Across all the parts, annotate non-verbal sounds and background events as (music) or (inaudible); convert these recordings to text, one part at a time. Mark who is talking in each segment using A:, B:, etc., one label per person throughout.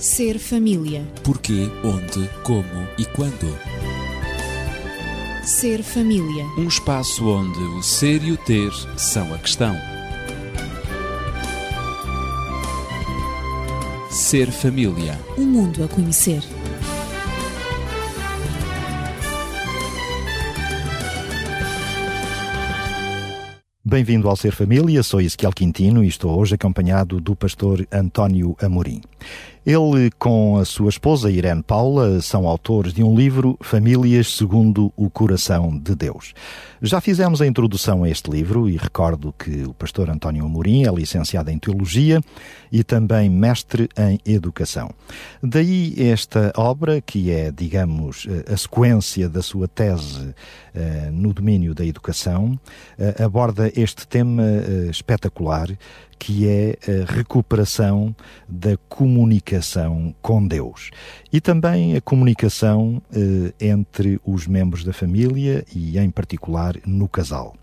A: Ser família.
B: Porquê, onde, como e quando.
A: Ser família.
B: Um espaço onde o ser e o ter são a questão. Ser família.
A: Um mundo a conhecer.
C: Bem-vindo ao Ser Família, sou Ezequiel Quintino e estou hoje acompanhado do pastor António Amorim. Ele, com a sua esposa Irene Paula, são autores de um livro Famílias segundo o Coração de Deus. Já fizemos a introdução a este livro e recordo que o pastor António Amorim é licenciado em Teologia e também mestre em Educação. Daí esta obra, que é, digamos, a sequência da sua tese uh, no domínio da educação, uh, aborda este tema espetacular que é a recuperação da comunicação com Deus e também a comunicação eh, entre os membros da família e, em particular, no casal.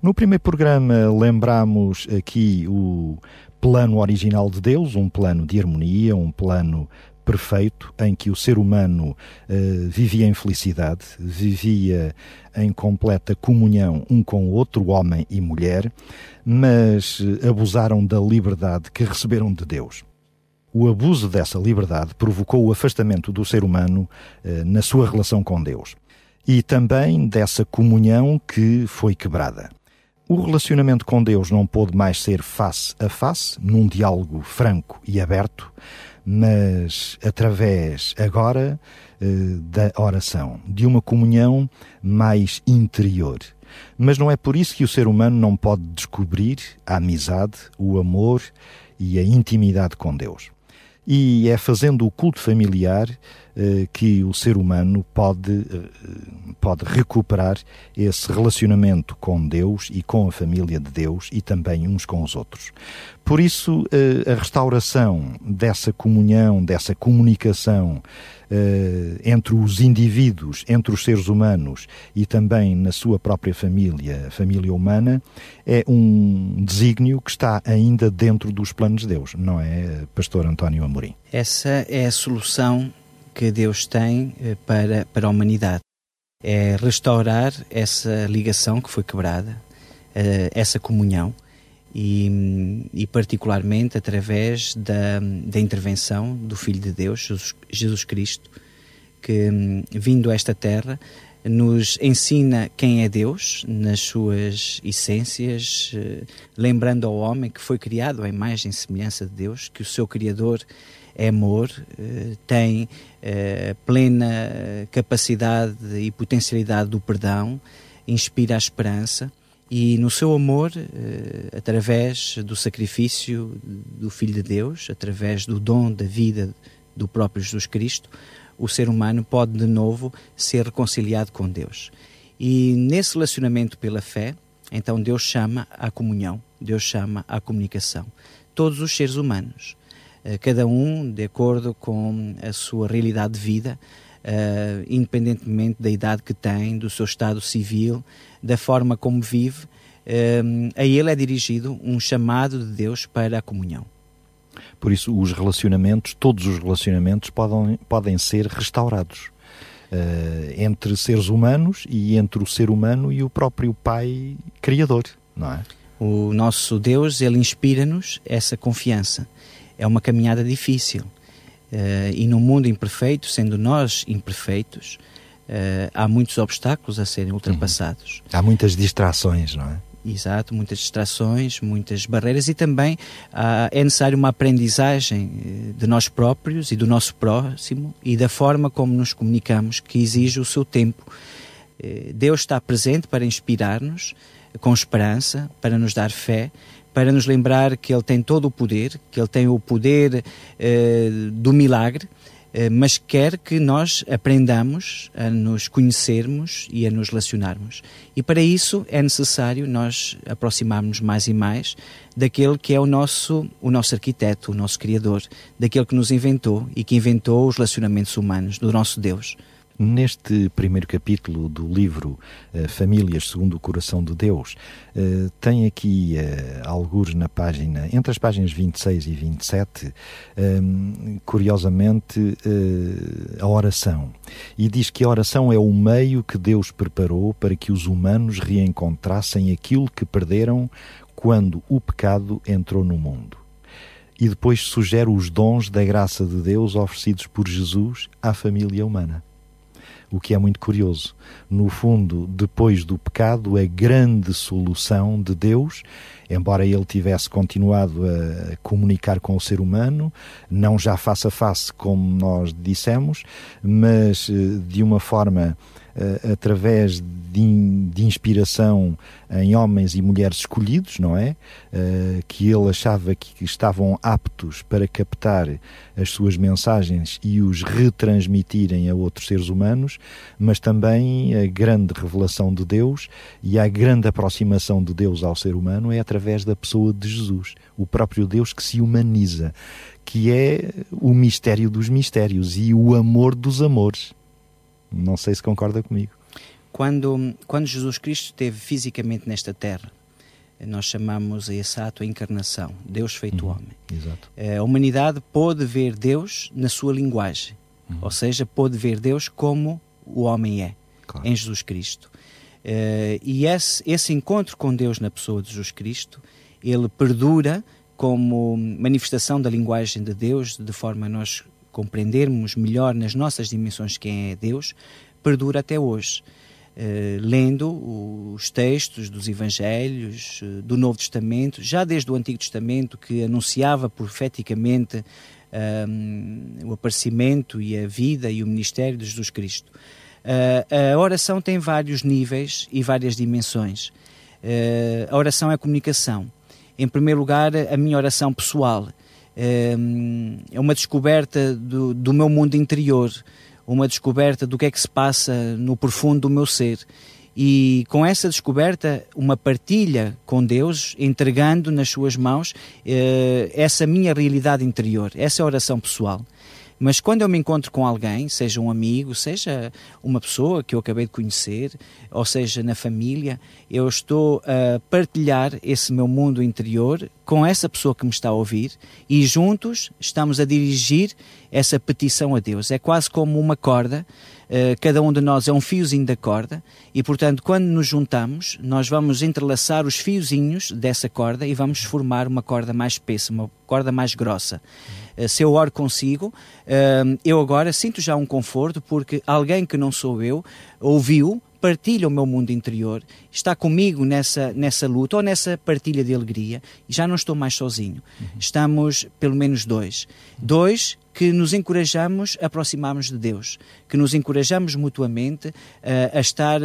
C: No primeiro programa, lembramos aqui o plano original de Deus, um plano de harmonia, um plano perfeito em que o ser humano uh, vivia em felicidade, vivia em completa comunhão um com o outro, homem e mulher, mas uh, abusaram da liberdade que receberam de Deus. O abuso dessa liberdade provocou o afastamento do ser humano uh, na sua relação com Deus e também dessa comunhão que foi quebrada. O relacionamento com Deus não pôde mais ser face a face, num diálogo franco e aberto, mas através agora eh, da oração, de uma comunhão mais interior. Mas não é por isso que o ser humano não pode descobrir a amizade, o amor e a intimidade com Deus. E é fazendo o culto familiar que o ser humano pode, eh, pode recuperar esse relacionamento com Deus e com a família de Deus e também uns com os outros. Por isso, eh, a restauração dessa comunhão, dessa comunicação entre os indivíduos, entre os seres humanos e também na sua própria família, a família humana, é um desígnio que está ainda dentro dos planos de Deus, não é, Pastor António Amorim?
D: Essa é a solução que Deus tem eh, para, para a humanidade. É restaurar essa ligação que foi quebrada, eh, essa comunhão, e, e particularmente através da, da intervenção do Filho de Deus, Jesus, Jesus Cristo, que vindo a esta terra nos ensina quem é Deus nas suas essências, eh, lembrando ao homem que foi criado à imagem e semelhança de Deus, que o seu Criador amor, eh, tem eh, plena capacidade e potencialidade do perdão, inspira a esperança e no seu amor, eh, através do sacrifício do Filho de Deus, através do dom da vida do próprio Jesus Cristo, o ser humano pode de novo ser reconciliado com Deus. E nesse relacionamento pela fé, então Deus chama à comunhão, Deus chama à comunicação. Todos os seres humanos cada um de acordo com a sua realidade de vida, uh, independentemente da idade que tem, do seu estado civil, da forma como vive, uh, a ele é dirigido um chamado de Deus para a comunhão.
C: Por isso, os relacionamentos, todos os relacionamentos, podem, podem ser restaurados. Uh, entre seres humanos e entre o ser humano e o próprio Pai Criador, não é?
D: O nosso Deus, ele inspira-nos essa confiança é uma caminhada difícil. Uh, e no mundo imperfeito, sendo nós imperfeitos, uh, há muitos obstáculos a serem ultrapassados.
C: Uhum. Há muitas distrações, não é?
D: Exato, muitas distrações, muitas barreiras e também uh, é necessário uma aprendizagem eh, de nós próprios e do nosso próximo e da forma como nos comunicamos que exige o seu tempo. Deus está presente para inspirar-nos com esperança, para nos dar fé, para nos lembrar que Ele tem todo o poder, que Ele tem o poder eh, do milagre, eh, mas quer que nós aprendamos a nos conhecermos e a nos relacionarmos. E para isso é necessário nós aproximarmos mais e mais daquele que é o nosso, o nosso arquiteto, o nosso criador, daquele que nos inventou e que inventou os relacionamentos humanos, do nosso Deus.
C: Neste primeiro capítulo do livro uh, Famílias segundo o Coração de Deus, uh, tem aqui, uh, alguns na página, entre as páginas 26 e 27, um, curiosamente, a oração. E diz que a oração é o meio que Deus preparou para que os humanos reencontrassem aquilo que perderam quando o pecado entrou no mundo. E depois sugere os dons da graça de Deus oferecidos por Jesus à família humana o que é muito curioso. No fundo, depois do pecado, a grande solução de Deus, embora ele tivesse continuado a comunicar com o ser humano, não já face a face, como nós dissemos, mas eh, de uma forma uh, através de, de, inspiração em homens e mulheres escolhidos, não é? Uh, que ele achava que estavam aptos para captar as suas mensagens e os retransmitirem a outros seres humanos, mas também a grande revelação de Deus e a grande aproximação de Deus ao ser humano é através da pessoa de Jesus, o próprio Deus que se humaniza, que é o mistério dos mistérios e o amor dos amores. Não sei se concorda comigo.
D: Quando, quando Jesus Cristo esteve fisicamente nesta terra, nós chamamos a esse ato a encarnação, Deus feito uhum, homem.
C: Exato.
D: A humanidade pôde ver Deus na sua linguagem, uhum. ou seja, pôde ver Deus como o homem é, claro. em Jesus Cristo. Uh, e esse, esse encontro com Deus na pessoa de Jesus Cristo, ele perdura como manifestação da linguagem de Deus, de forma a nós compreendermos melhor nas nossas dimensões quem é Deus, perdura até hoje. Uh, lendo os textos dos Evangelhos, uh, do Novo Testamento, já desde o Antigo Testamento, que anunciava profeticamente uh, o aparecimento e a vida e o ministério de Jesus Cristo. a oração tem vários níveis e várias dimensões. a oração é comunicação. Em primeiro lugar, a minha oração pessoal é uma descoberta do, do meu mundo interior, uma descoberta do que é que se passa no profundo do meu ser. E com essa descoberta, uma partilha com Deus, entregando nas suas mãos eh, essa minha realidade interior, essa é oração pessoal. Mas quando eu me encontro com alguém, seja um amigo, seja uma pessoa que eu acabei de conhecer, ou seja na família, eu estou a partilhar esse meu mundo interior com essa pessoa que me está a ouvir e juntos estamos a dirigir essa petição a Deus. É quase como uma corda, cada um de nós é um fiozinho da corda e, portanto, quando nos juntamos, nós vamos entrelaçar os fiozinhos dessa corda e vamos formar uma corda mais espessa, uma corda mais grossa. Uh, se eu oro consigo, uh, eu agora sinto já um conforto porque alguém que não sou eu ouviu partilha o meu mundo interior, está comigo nessa, nessa luta ou nessa partilha de alegria e já não estou mais sozinho. Uhum. Estamos pelo menos dois. Dois que nos encorajamos a aproximarmos de Deus, que nos encorajamos mutuamente uh, a estar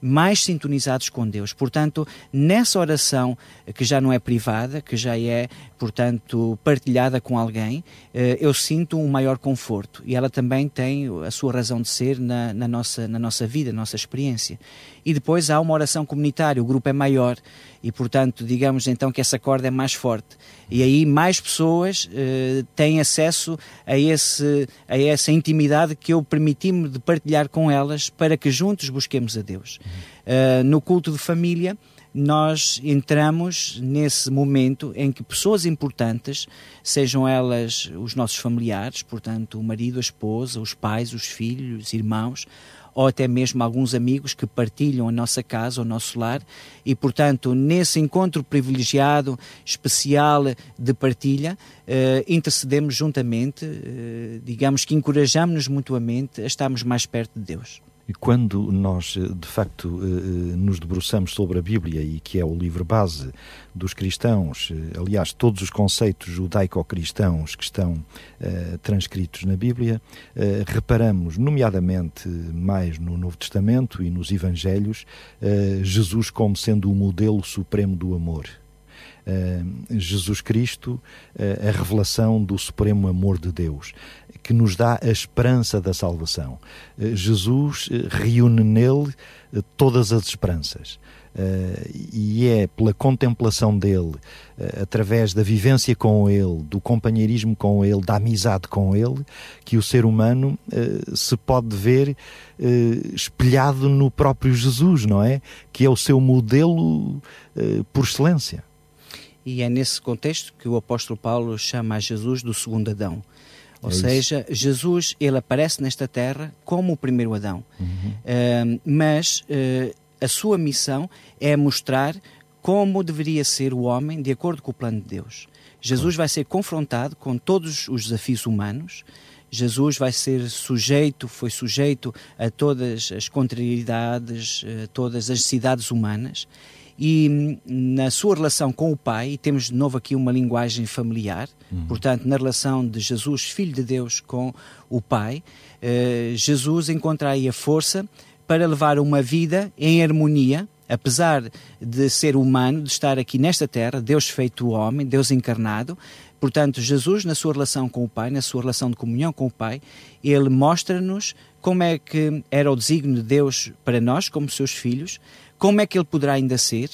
D: mais sintonizados com Deus. Portanto, nessa oração que já não é privada, que já é, portanto, partilhada com alguém, uh, eu sinto um maior conforto e ela também tem a sua razão de ser na, na, nossa, na nossa vida, na nossa experiência. E depois há uma oração comunitária, o grupo é maior e, portanto, digamos então que essa corda é mais forte. E aí mais pessoas uh, têm acesso a, esse, a essa intimidade que eu permiti-me de partilhar com elas para que juntos busquemos a Deus. Uh, no culto de família, nós entramos nesse momento em que pessoas importantes, sejam elas os nossos familiares, portanto, o marido, a esposa, os pais, os filhos, os irmãos, ou até mesmo alguns amigos que partilham a nossa casa, o nosso lar, e portanto, nesse encontro privilegiado, especial de partilha, eh, intercedemos juntamente, eh, digamos que encorajamos-nos mutuamente a estarmos mais perto de Deus.
C: E quando nós, eh, de facto, eh, eh, nos debruçamos sobre a Bíblia e que é o livro base dos cristãos, aliás, todos os conceitos judaico-cristãos que estão transcritos na Bíblia, reparamos, nomeadamente mais no Novo Testamento e nos Evangelhos, Jesus como sendo o modelo supremo do amor. Jesus Cristo, a revelação do supremo amor de Deus que nos dá a esperança da salvação. Eh, Jesus eh, reúne nele eh, todas as esperanças. Uh, e é pela contemplação dele, uh, através da vivência com ele, do companheirismo com ele, da amizade com ele, que o ser humano uh, se pode ver espelhado no próprio Jesus, não é? Que é o seu modelo por excelência.
D: E é nesse contexto que o apóstolo Paulo chama a Jesus do segundo Adão. Ou é seja, Jesus ele aparece nesta terra como o primeiro Adão, uhum. mas a sua missão é mostrar como deveria ser o homem de acordo com o plano de Deus. Jesus vai ser confrontado com todos os desafios humanos. Jesus vai ser sujeito, foi sujeito a todas as contrariedades, a todas as necessidades humanas. E na sua relação com o Pai, e temos de novo aqui uma linguagem familiar, uhum. portanto, na relação de Jesus, Filho de Deus, com o Pai, eh, Jesus encontra aí a força para levar uma vida em harmonia, apesar de ser humano, de estar aqui nesta terra, Deus feito homem, Deus encarnado. Portanto, Jesus, na sua relação com o Pai, na sua relação de comunhão com o Pai, ele mostra-nos como é que era o desígnio de Deus para nós, como seus filhos, como é que ele poderá ainda ser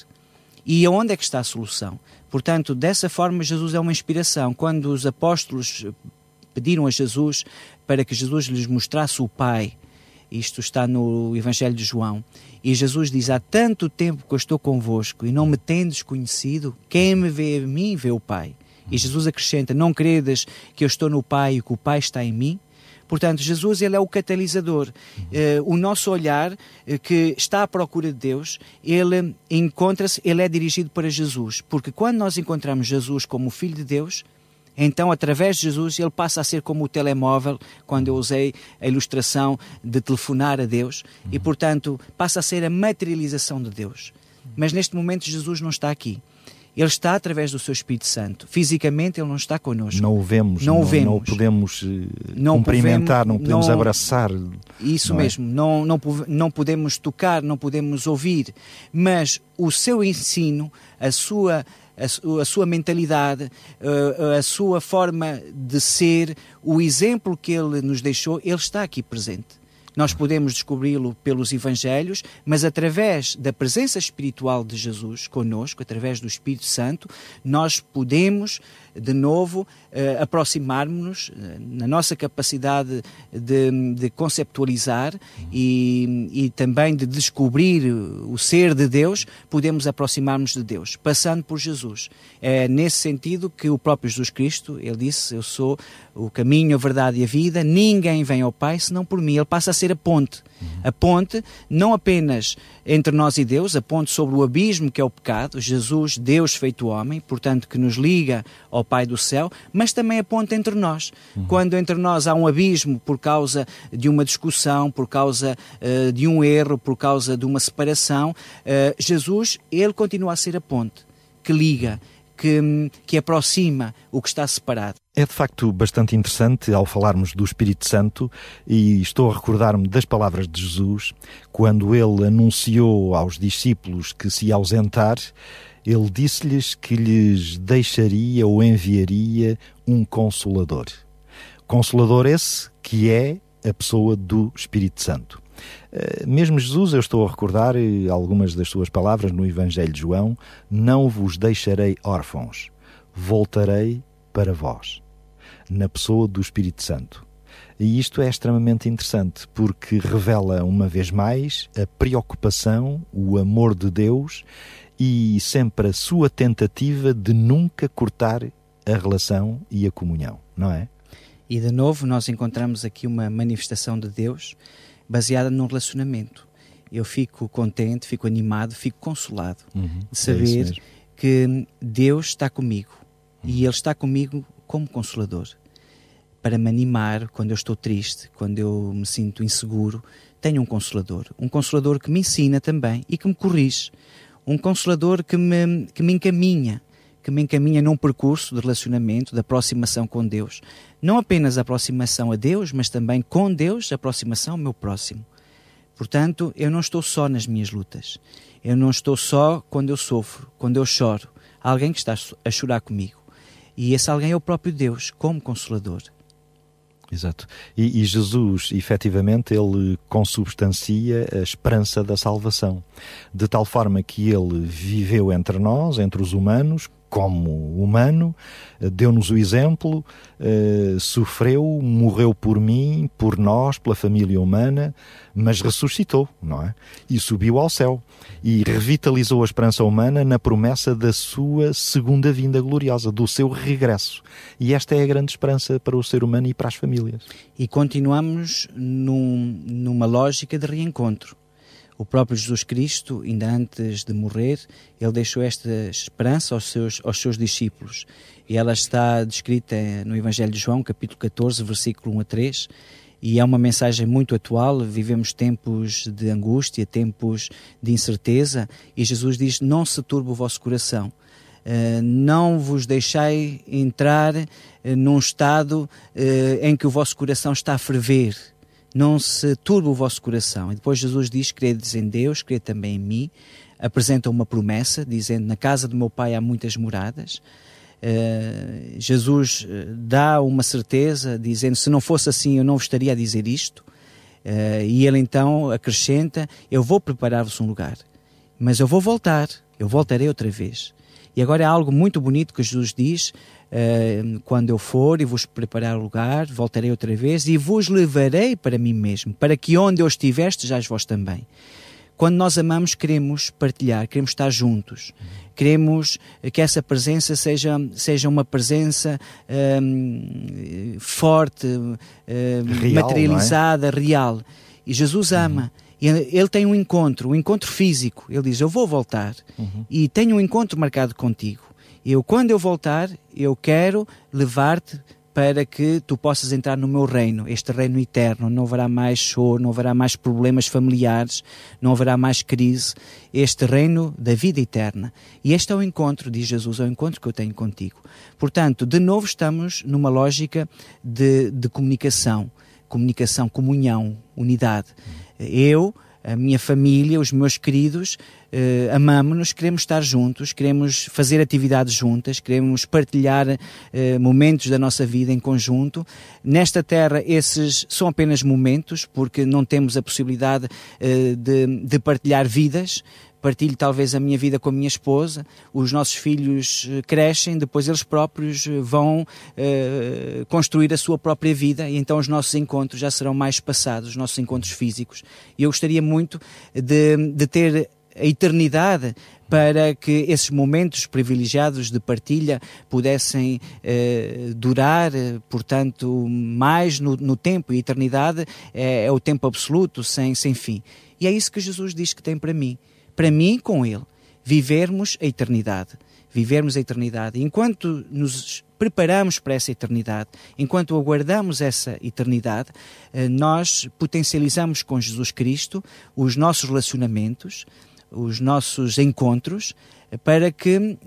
D: e aonde é que está a solução. Portanto, dessa forma, Jesus é uma inspiração. Quando os apóstolos pediram a Jesus para que Jesus lhes mostrasse o Pai, isto está no Evangelho de João. E Jesus diz: Há tanto tempo que eu estou convosco e não me tendes conhecido, quem me vê a mim vê o Pai. E Jesus acrescenta: Não credes que eu estou no Pai e que o Pai está em mim? Portanto, Jesus ele é o catalisador. Uh, o nosso olhar, uh, que está à procura de Deus, ele encontra-se, ele é dirigido para Jesus. Porque quando nós encontramos Jesus como Filho de Deus, então, através de Jesus, ele passa a ser como o telemóvel, quando eu usei a ilustração de telefonar a Deus, e, portanto, passa a ser a materialização de Deus. Mas neste momento, Jesus não está aqui. Ele está através do seu Espírito Santo. Fisicamente ele não está connosco.
C: Não o vemos, não, não, o vemos. não podemos eh, não cumprimentar, não podemos não, abraçar.
D: Isso não é? mesmo, é? não, não, não podemos tocar, não podemos ouvir, mas o seu ensino, a sua a, sua mentalidade, a, a sua forma de ser, o exemplo que ele nos deixou, ele está aqui presente. Nós podemos descobri-lo pelos Evangelhos, mas através da presença espiritual de Jesus conosco, através do Espírito Santo, nós podemos de novo uh, aproximarmos-nos uh, na nossa capacidade de, de conceptualizar e, e, também de descobrir o ser de Deus, podemos aproximar-nos de Deus, passando por Jesus. É nesse sentido que o próprio Jesus Cristo, ele disse, eu sou o caminho, a verdade e a vida, ninguém vem ao Pai senão por mim. Ele passa a ser a ponte. A ponte, não apenas entre nós e Deus, a ponte sobre o abismo que é o pecado, Jesus, Deus feito homem, portanto, que nos liga ao Pai do céu, mas também a ponte entre nós. Uhum. Quando entre nós há um abismo por causa de uma discussão, por causa uh, de um erro, por causa de uma separação, uh, Jesus, ele continua a ser a ponte que liga que, que aproxima o que está separado.
C: É de facto bastante interessante ao falarmos do Espírito Santo e estou a recordar-me das palavras de Jesus quando ele anunciou aos discípulos que se ausentar, ele disse-lhes que lhes deixaria ou enviaria um consolador. Consolador esse que é a pessoa do Espírito Santo. Eh, mesmo Jesus, eu estou a recordar eh, algumas das suas palavras no Evangelho de João: Não vos deixarei órfãos, voltarei para vós, na pessoa do Espírito Santo. E isto é extremamente interessante porque revela uma vez mais a preocupação, o amor de Deus e sempre a sua tentativa de nunca cortar a relação e a comunhão, não é?
D: E de novo nós encontramos aqui uma manifestação de Deus baseada num relacionamento. Eu fico contente, fico animado, fico consolado uhum, de é saber é que Deus está comigo uhum. e Ele está comigo como consolador para me animar quando eu estou triste, quando eu me sinto inseguro. Tenho um consolador, um consolador que me ensina também e que me corrige, um consolador que me, que me encaminha, que me encaminha num percurso de relacionamento, de aproximação com Deus. Não apenas a aproximação a Deus, mas também com Deus, a aproximação ao meu próximo. Portanto, eu não estou só nas minhas lutas. Eu não estou só quando eu sofro, quando eu choro. Há alguém que está a chorar comigo. E esse alguém é o próprio Deus, como consolador.
C: Exato. E, e, Jesus, efetivamente, ele consubstancia a esperança da salvação, de tal forma que ele viveu entre nós, entre os humanos, como humano, eh, deu-nos o exemplo, uh, sofreu, morreu por mim, por nós, pela família humana, mas ressuscitou, não é? E subiu ao céu e revitalizou a esperança humana na promessa da sua segunda vinda gloriosa, do seu regresso. E esta é a grande esperança para o ser humano e para as famílias.
D: E continuamos num, numa lógica de reencontro o próprio Jesus Cristo, ainda antes de morrer, ele deixou esta esperança aos seus, aos seus discípulos. E ela está descrita no Evangelho de João, capítulo 14, versículo 1 a 3. E é uma mensagem muito atual. Vivemos tempos de angústia, tempos de incerteza. E Jesus diz: Não se turbe o vosso coração. Uh, não vos deixai entrar uh, num estado uh, em que o vosso coração está a ferver não se turbe o vosso coração. E depois Jesus diz: credes em Deus, crede também em mim. Apresenta uma promessa, dizendo: Na casa do meu pai há muitas moradas. Uh, Jesus eh, dá uma certeza, dizendo: Se não fosse assim, eu não vos estaria a dizer isto. Uh, e ele então acrescenta: Eu vou preparar-vos um lugar, mas eu vou voltar, eu voltarei outra vez. E agora é algo muito bonito que Jesus diz: uh, quando eu for e vos preparar o lugar, voltarei outra vez e vos levarei para mim mesmo, para que onde eu estiver, estejais vós também. Quando nós amamos, queremos partilhar, queremos estar juntos, queremos que essa presença seja, seja uma presença um, forte, um, real, materializada, é? real. E Jesus ama. Uhum. Ele tem um encontro, um encontro físico. Ele diz: Eu vou voltar uhum. e tenho um encontro marcado contigo. Eu, quando eu voltar, eu quero levar-te para que tu possas entrar no meu reino, este reino eterno. Não haverá mais choro, não haverá mais problemas familiares, não haverá mais crise. Este reino da vida eterna. E este é o encontro, diz Jesus, é o encontro que eu tenho contigo. Portanto, de novo estamos numa lógica de, de comunicação, comunicação, comunhão, unidade. Eu a minha família, os meus queridos, uh, amamos-nos, queremos estar juntos, queremos fazer atividades juntas, queremos partilhar uh, momentos da nossa vida em conjunto. Nesta terra, esses são apenas momentos, porque não temos a possibilidade uh, de, de partilhar vidas, partilho talvez a minha vida com a minha esposa, os nossos filhos eh, crescem, depois eles próprios eh, vão uh, construir a sua própria vida e então os nossos encontros já serão mais passados, os nossos encontros físicos. E eu gostaria muito de, de ter a eternidade para que esses momentos privilegiados de partilha pudessem eh, durar, portanto, mais no, no tempo. E eternidade é, é, o tempo absoluto, sem, sem fim. E é isso que Jesus diz que tem para mim para mim com Ele, vivermos a eternidade. Vivermos a eternidade. Enquanto nos preparamos para essa eternidade, enquanto aguardamos essa eternidade, eh, nós potencializamos com Jesus Cristo os nossos relacionamentos, os nossos encontros, para que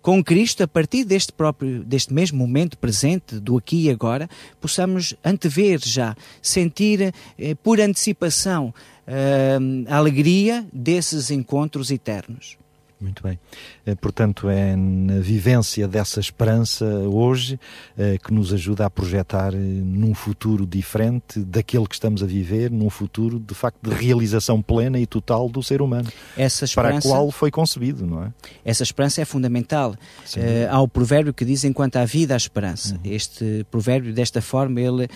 D: com Cristo, a partir deste próprio, deste mesmo momento presente, do aqui e agora, possamos antever já, sentir eh, por antecipação uh, a alegria desses encontros eternos.
C: Muito bem. Eh, portanto, é na vivência dessa esperança hoje eh, que nos ajuda a projetar eh, num futuro diferente daquele que estamos a viver, num futuro de facto de realização plena e total do ser humano,
D: essa esperança,
C: para a qual foi concebido, não é?
D: Essa esperança é fundamental. Uh, há o provérbio que diz enquanto há vida há esperança. Uhum. Este provérbio, desta forma, ele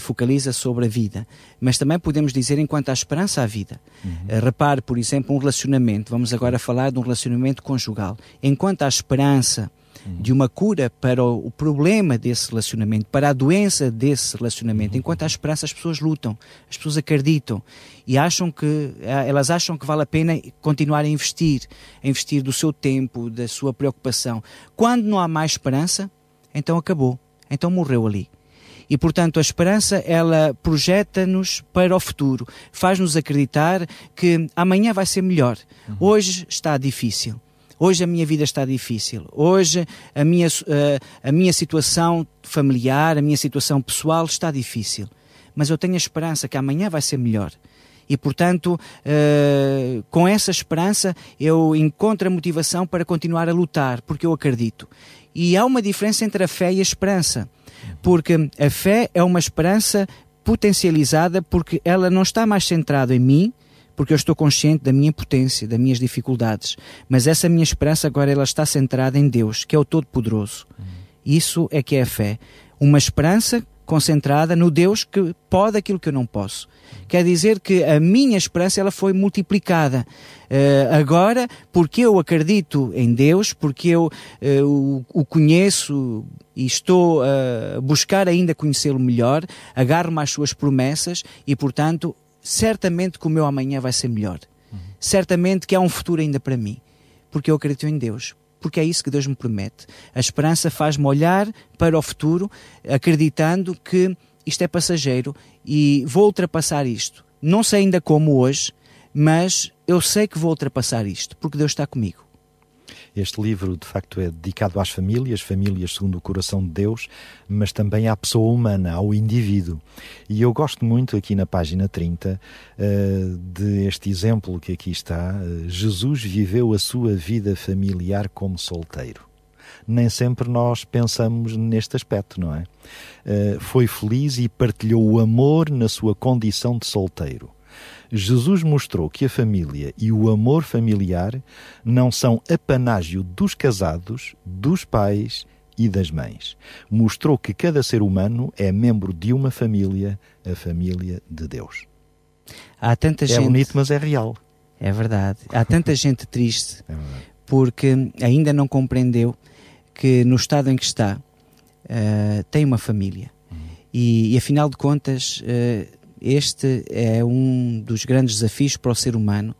D: focaliza sobre a vida. Mas também podemos dizer enquanto há esperança há vida. Uhum. Uh, repare, por exemplo, um relacionamento. Vamos agora falar de um relacionamento relacionamento conjugal. Enquanto há esperança de uma cura para o problema desse relacionamento, para a doença desse relacionamento. Enquanto há esperança, as pessoas lutam, as pessoas acreditam e acham que elas acham que vale a pena continuar a investir, a investir do seu tempo, da sua preocupação. Quando não há mais esperança, então acabou, então morreu ali. E, portanto, a esperança, ela projeta-nos para o futuro, faz-nos acreditar que amanhã vai ser melhor. Uhum. Hoje está difícil. Hoje a minha vida está difícil. Hoje a minha, uh, a minha situação familiar, a minha situação pessoal está difícil. Mas eu tenho a esperança que amanhã vai ser melhor. E, portanto, uh, com essa esperança, eu encontro a motivação para continuar a lutar, porque eu acredito. E há uma diferença entre a fé e a esperança. Porque a fé é uma esperança potencializada porque ela não está mais centrada em mim, porque eu estou consciente da minha potência, das minhas dificuldades, mas essa minha esperança agora ela está centrada em Deus, que é o Todo-Poderoso. Isso é que é a fé. Uma esperança concentrada no Deus que pode aquilo que eu não posso. Quer dizer que a minha esperança ela foi multiplicada. Uh, agora, porque eu acredito em Deus, porque eu uh, o, o, conheço e estou a buscar ainda conhecê-lo melhor, agarro-me às suas promessas e, portanto, certamente que o meu amanhã vai ser melhor. Uhum. Certamente que há um futuro ainda para mim, porque eu acredito em Deus porque é isso que Deus me promete. A esperança faz-me olhar para o futuro, acreditando que isto é passageiro e vou ultrapassar isto. Não sei ainda como hoje, mas eu sei que vou ultrapassar isto, porque Deus está comigo.
C: Este livro, de facto, é dedicado às famílias, famílias segundo o coração de Deus, mas também à pessoa humana, ao indivíduo. E eu gosto muito aqui na página 30 uh, de este exemplo que aqui está. Uh, Jesus viveu a sua vida familiar como solteiro nem sempre nós pensamos neste aspecto, não é? Uh, foi feliz e partilhou o amor na sua condição de solteiro. Jesus mostrou que a família e o amor familiar não são apanágio dos casados, dos pais e das mães. Mostrou que cada ser humano é membro de uma família, a família de Deus.
D: Há tanta
C: é
D: gente...
C: bonito, mas é real.
D: É verdade. Há tanta (laughs) gente triste é porque ainda não compreendeu que no estado em que está uh, tem uma família. Uhum. E, e, afinal de contas, uh, este é um dos grandes desafios para o ser humano,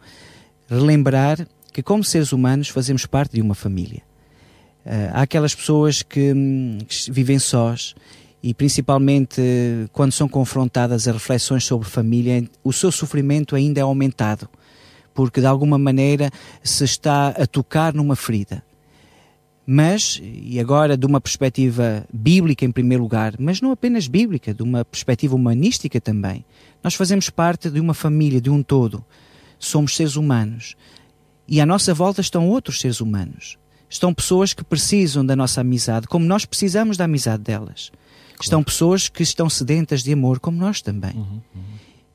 D: relembrar que, como seres humanos, fazemos parte de uma família. Uh, há aquelas pessoas que, hum, que, vivem sós e, principalmente, quando são confrontadas a reflexões sobre família, o seu sofrimento ainda é aumentado, porque de alguma maneira se está a tocar numa ferida mas, e agora de uma perspectiva bíblica em primeiro lugar, mas não apenas bíblica, de uma perspectiva humanística também. Nós fazemos parte de uma família, de um todo. Somos seres humanos. E à nossa volta estão outros seres humanos. Estão pessoas que precisam da nossa amizade, como nós precisamos da amizade delas. Claro. Estão pessoas que estão sedentas de amor, como nós também. Uhum, uhum.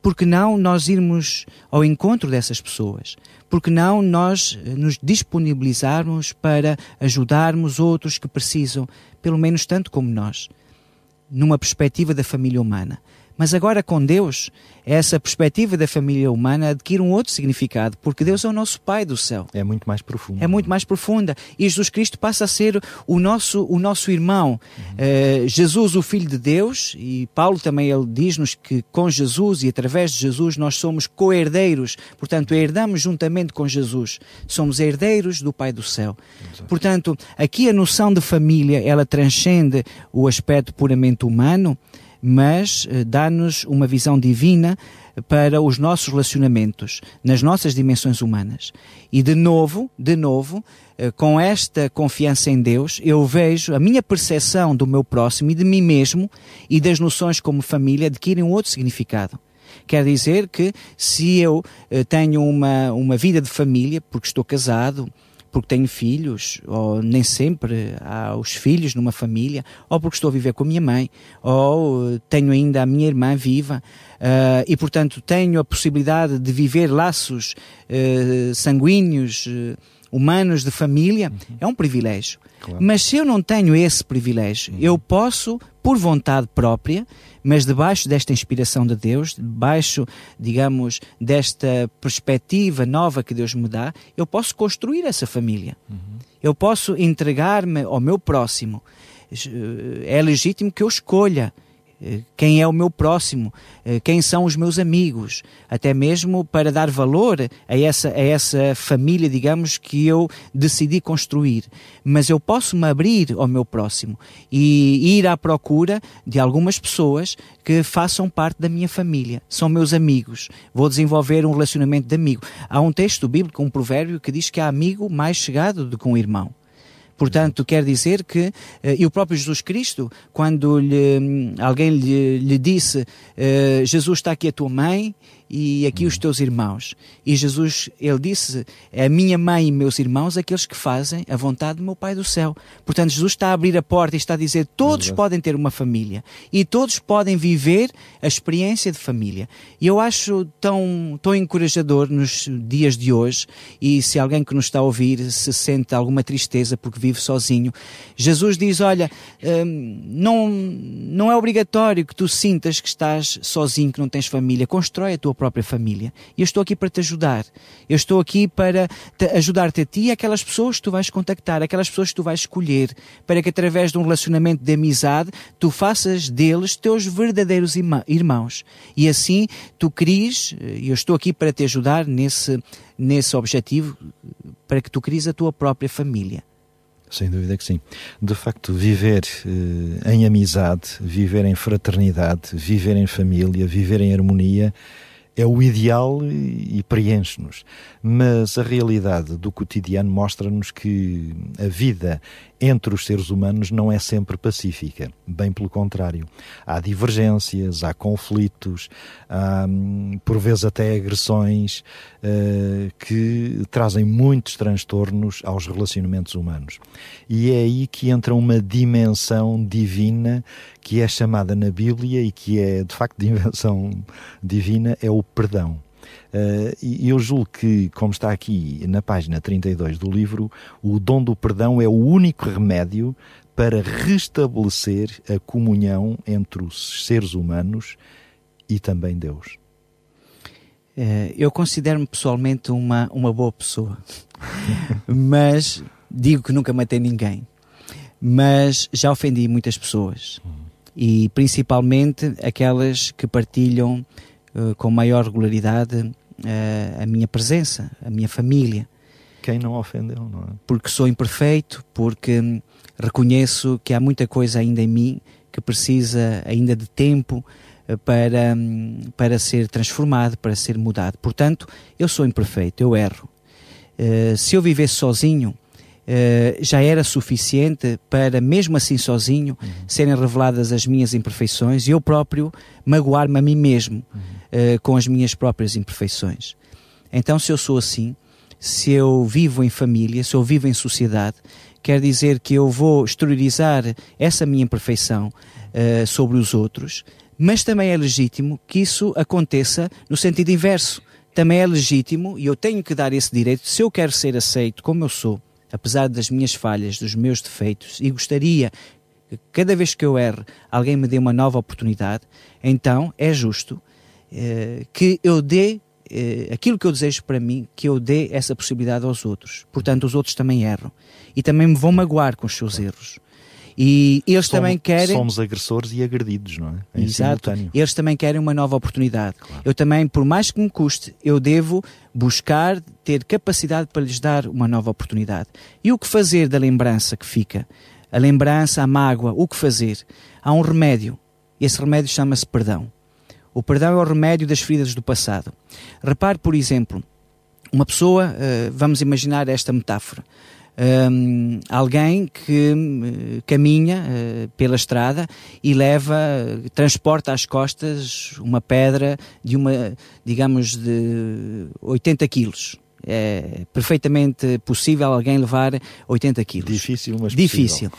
D: Porque não nós irmos ao encontro dessas pessoas? Porque não nós eh, nos disponibilizarmos para ajudarmos outros que precisam, pelo menos tanto como nós, numa perspectiva da família humana? Mas agora com Deus, essa perspectiva da família humana adquire um outro significado, porque Deus é o nosso Pai do céu.
C: É muito mais profunda.
D: É muito mais profunda. E Jesus Cristo passa a ser o nosso, o nosso irmão. Uhum. Uh, Jesus, o Filho de Deus, e Paulo também ele diz-nos que com Jesus e através de Jesus nós somos co-herdeiros, portanto, herdamos juntamente com Jesus. Somos herdeiros do Pai do céu. Exato. Portanto, aqui a noção de família, ela transcende o aspecto puramente humano mas eh, dá-nos uma visão divina para os nossos relacionamentos, nas nossas dimensões humanas. E de novo, de novo, eh, com esta confiança em Deus, eu vejo a minha percepção do meu próximo e de mim mesmo e das noções como família adquirem um outro significado. Quer dizer que se eu eh, tenho uma, uma vida de família, porque estou casado, porque tenho filhos, ou nem sempre há os filhos numa família, ou porque estou a viver com a minha mãe, ou tenho ainda a minha irmã viva, uh, e portanto tenho a possibilidade de viver laços uh, sanguíneos, uh, humanos de família, uhum. é um privilégio. Claro. Mas se eu não tenho esse privilégio, uhum. eu posso, por vontade própria, mas debaixo desta inspiração de Deus, debaixo, digamos, desta perspectiva nova que Deus me dá, eu posso construir essa família. Uhum. Eu posso entregar-me ao meu próximo. É legítimo que eu escolha eh, quem é o meu próximo, eh, quem são os meus amigos, até mesmo para dar valor a essa, a essa família, digamos, que eu decidi construir. Mas eu posso me abrir ao meu próximo e ir à procura de algumas pessoas que façam parte da minha família, são meus amigos. Vou desenvolver um relacionamento de amigo. Há um texto bíblico, um provérbio, que diz que há amigo mais chegado do que um irmão. Portanto, quer dizer que, eh, e o próprio Jesus Cristo, quando lhe, alguém lhe, lhe disse, eh, Jesus está aqui a tua mãe, e aqui os teus irmãos. E Jesus, ele disse: a minha mãe e meus irmãos, aqueles que fazem a vontade do meu Pai do céu. Portanto, Jesus está a abrir a porta e está a dizer: todos podem ter uma família e todos podem viver a experiência de família. E eu acho tão, tão encorajador nos dias de hoje, e se alguém que nos está a ouvir se sente alguma tristeza porque vive sozinho, Jesus diz: Olha, hum, não, não é obrigatório que tu sintas que estás sozinho, que não tens família. Constrói a tua própria família. E eu estou aqui para te ajudar. Eu estou aqui para ajudar-te a ti e aquelas pessoas que tu vais contactar, aquelas pessoas que tu vais escolher, para que através de um relacionamento de amizade tu faças deles teus verdadeiros irmãos. E assim tu cries, e eu estou aqui para te ajudar nesse, nesse objetivo, para que tu cries a tua própria família.
C: Sem dúvida que sim. De facto, viver eh, em amizade, viver em fraternidade, viver em família, viver em harmonia é o ideal e preenche-nos. Mas a realidade do cotidiano mostra-nos que a vida entre os seres humanos não é sempre pacífica. Bem pelo contrário. Há divergências, há conflitos, há por vezes até agressões uh, que trazem muitos transtornos aos relacionamentos humanos. E é aí que entra uma dimensão divina que é chamada na Bíblia e que é de facto (laughs) dimensão divina, é o perdão. Uh, e eu julgo que, como está aqui na página 32 do livro, o dom do perdão é o único remédio para restabelecer a comunhão entre os seres humanos e também Deus.
D: Uh, eu considero-me pessoalmente uma, uma boa pessoa, (laughs) mas digo que nunca matei ninguém. Mas já ofendi muitas pessoas e principalmente aquelas que partilham uh, com maior regularidade uh, a minha presença, a minha família.
C: Quem não ofendeu, não é?
D: Porque sou imperfeito, porque hum, reconheço que há muita coisa ainda em mim que precisa ainda de tempo uh, para, um, para ser transformado, para ser mudado. Portanto, eu sou imperfeito, eu erro. Uh, se eu vivesse sozinho, Uh, já era suficiente para, mesmo assim sozinho, uhum. serem reveladas as minhas imperfeições e eu próprio magoar-me a mim mesmo uhum. uh, com as minhas próprias imperfeições. Então, se eu sou assim, se eu vivo em família, se eu vivo em sociedade, quer dizer que eu vou exteriorizar essa minha imperfeição uh, sobre os outros, mas também é legítimo que isso aconteça no sentido inverso. Também é legítimo, e eu tenho que dar esse direito, se eu quero ser aceito como eu sou, apesar das minhas falhas, dos meus defeitos, e gostaria que cada vez que eu erro alguém me dê uma nova oportunidade, então é justo eh, que eu dê eh, aquilo que eu desejo para mim, que eu dê essa possibilidade aos outros. Portanto, os outros também erram e também me vão magoar com os seus erros. E eles
C: somos,
D: também querem.
C: Somos agressores e agredidos, não é?
D: Em Exato. Simultâneo. Eles também querem uma nova oportunidade. Claro. Eu também, por mais que me custe, eu devo buscar ter capacidade para lhes dar uma nova oportunidade. E o que fazer da lembrança que fica? A lembrança, a mágoa, o que fazer? Há um remédio. Esse remédio chama-se perdão. O perdão é o remédio das feridas do passado. Repare, por exemplo, uma pessoa, eh, vamos imaginar esta metáfora um, alguém que uh, caminha uh, pela estrada e leva, transporta às costas uma pedra de uma, digamos, de 80 quilos. É perfeitamente possível alguém levar 80 quilos.
C: Difícil, mas
D: Difícil.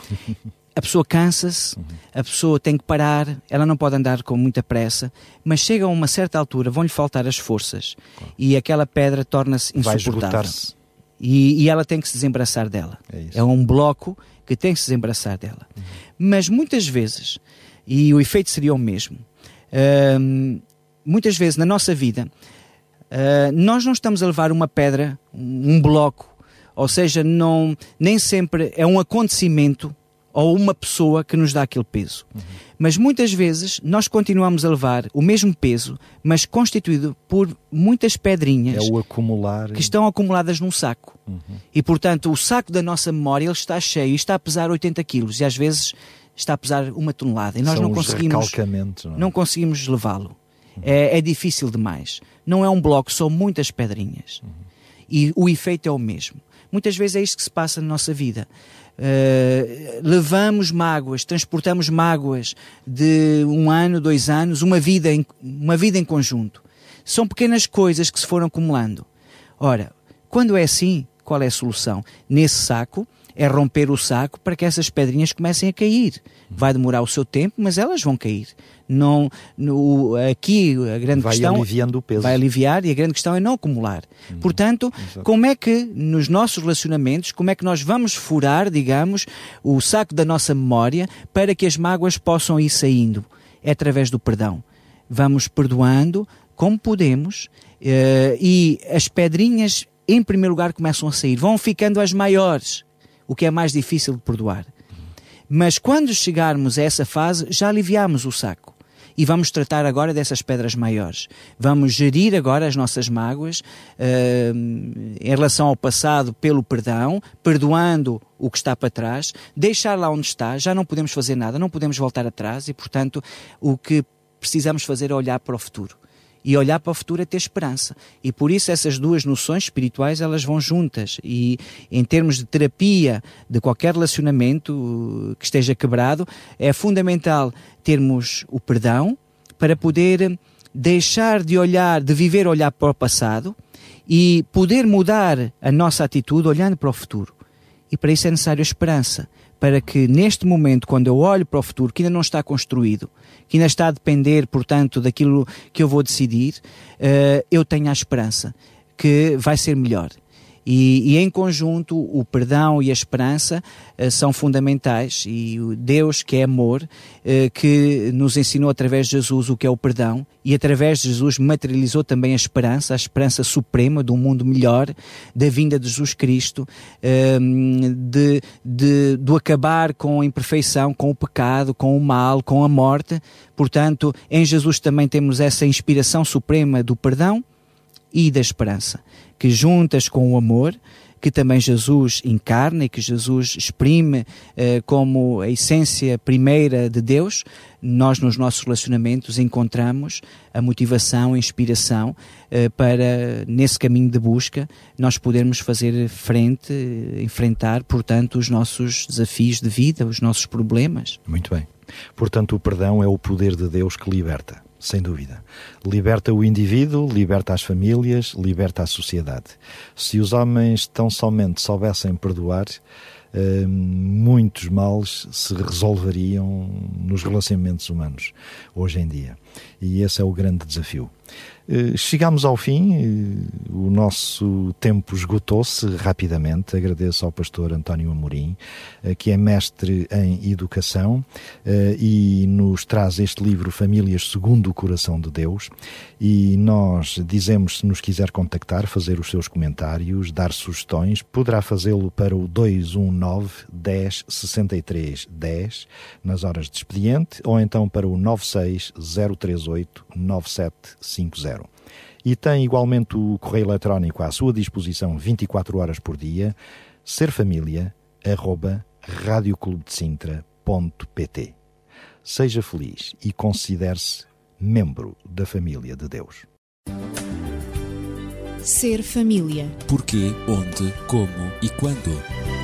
D: a pessoa cansa-se, uhum. a pessoa tem que parar, ela não pode andar com muita pressa, mas chega a uma certa altura, vão-lhe faltar as forças claro. e aquela pedra torna-se insuportável. E, e, ela tem que se desembaraçar dela. É, é, um bloco que tem que se desembaraçar dela. Uhum. Mas muitas vezes, e o efeito seria o mesmo, uh, muitas vezes na nossa vida, uh, nós não estamos a levar uma pedra, um bloco, ou seja, não, nem sempre é um acontecimento ou uma pessoa que nos dá aquele peso. Uhum. Mas muitas vezes nós continuamos a levar o mesmo peso, mas constituído por muitas pedrinhas
C: é o acumular...
D: que estão acumuladas num saco. Uhum. E portanto, o saco da nossa memória ele está cheio e está a pesar 80 quilos e às vezes está a pesar uma tonelada e nós
C: São
D: não conseguimos
C: não, é?
D: não, conseguimos levá-lo. Uhum. É, é, difícil demais. Não é um bloco, são muitas pedrinhas. E o efeito é o mesmo. Muitas vezes é isto que se passa na nossa vida. Uh, levamos mágoas, transportamos mágoas de um ano, dois anos, uma vida em, uma vida em conjunto. São pequenas coisas que se foram acumulando. Ora, quando é assim, qual é a solução? Nesse saco, é romper o saco para que essas pedrinhas comecem a cair. Vai demorar o seu tempo, mas elas vão cair. Não, no, aqui a grande
C: vai
D: questão
C: aliviando o peso.
D: vai aliviar e a grande questão é não acumular.
C: Uhum.
D: Portanto,
C: Exato.
D: como é que nos nossos relacionamentos, como é que nós vamos furar, digamos, o saco da nossa memória para que as mágoas possam ir saindo? É através do perdão. Vamos perdoando como podemos eh, e as pedrinhas, em primeiro lugar, começam a sair. Vão ficando as maiores, o que é mais difícil de perdoar. Mas quando chegarmos a essa fase, já aliviamos o saco. E vamos tratar agora dessas pedras maiores. Vamos gerir agora as nossas mágoas eh, em relação ao passado pelo perdão, perdoando o que está para trás, deixar lá onde está, já não podemos fazer nada, não podemos voltar atrás e, portanto, o que precisamos fazer é olhar para o futuro. E olhar para o futuro é ter esperança. E por isso essas duas noções espirituais elas vão juntas. E em termos de terapia de qualquer relacionamento uh, que esteja quebrado, é fundamental termos o perdão para poder deixar de olhar, de viver olhar para o passado e poder mudar a nossa atitude olhando para o futuro. E para isso é necessário esperança, para que neste momento, quando eu olho para o futuro, que ainda não está construído, que ainda está a depender, portanto, daquilo que eu vou decidir, uh, eu tenha a esperança que vai ser melhor. E, e, em conjunto, o perdão e a esperança uh, são fundamentais. E o Deus, que é amor, uh, que nos ensinou através de Jesus o que é o perdão, e através de Jesus materializou também a esperança, a esperança suprema de um mundo melhor, da vinda de Jesus Cristo, uh, de, de, do acabar com a imperfeição, com o pecado, com o mal, com a morte. Portanto, em Jesus também temos essa inspiração suprema do perdão e da esperança que juntas com o amor, que também Jesus encarna e que Jesus exprime eh, como a essência primeira de Deus, nós nos nossos relacionamentos encontramos a motivação, a inspiração eh, para, nesse caminho de busca, nós podermos fazer frente, enfrentar, portanto, os nossos desafios de vida, os nossos problemas.
C: Muito bem. Portanto, o perdão é o poder de Deus que liberta sem dúvida. Liberta o indivíduo, liberta as famílias, liberta a sociedade. Se os homens tão somente soubessem perdoar, eh, muitos males se resolveriam nos relacionamentos humanos hoje em dia. E esse é o grande desafio. Chegámos ao fim, o nosso tempo esgotou-se rapidamente. Agradeço ao pastor António Amorim, que é mestre em educação e nos traz este livro Famílias segundo o Coração de Deus. E nós dizemos, se nos quiser contactar, fazer os seus comentários, dar sugestões, poderá fazê-lo para o 219 10 63 10 nas horas de expediente ou então para o 96 038 9750 e tem igualmente o correio eletrónico à sua disposição 24 horas por dia, serfamilia@radioclubdecintra.pt. Seja feliz e considere-se membro da família de Deus.
A: Ser família.
B: Porquê, onde, como e quando.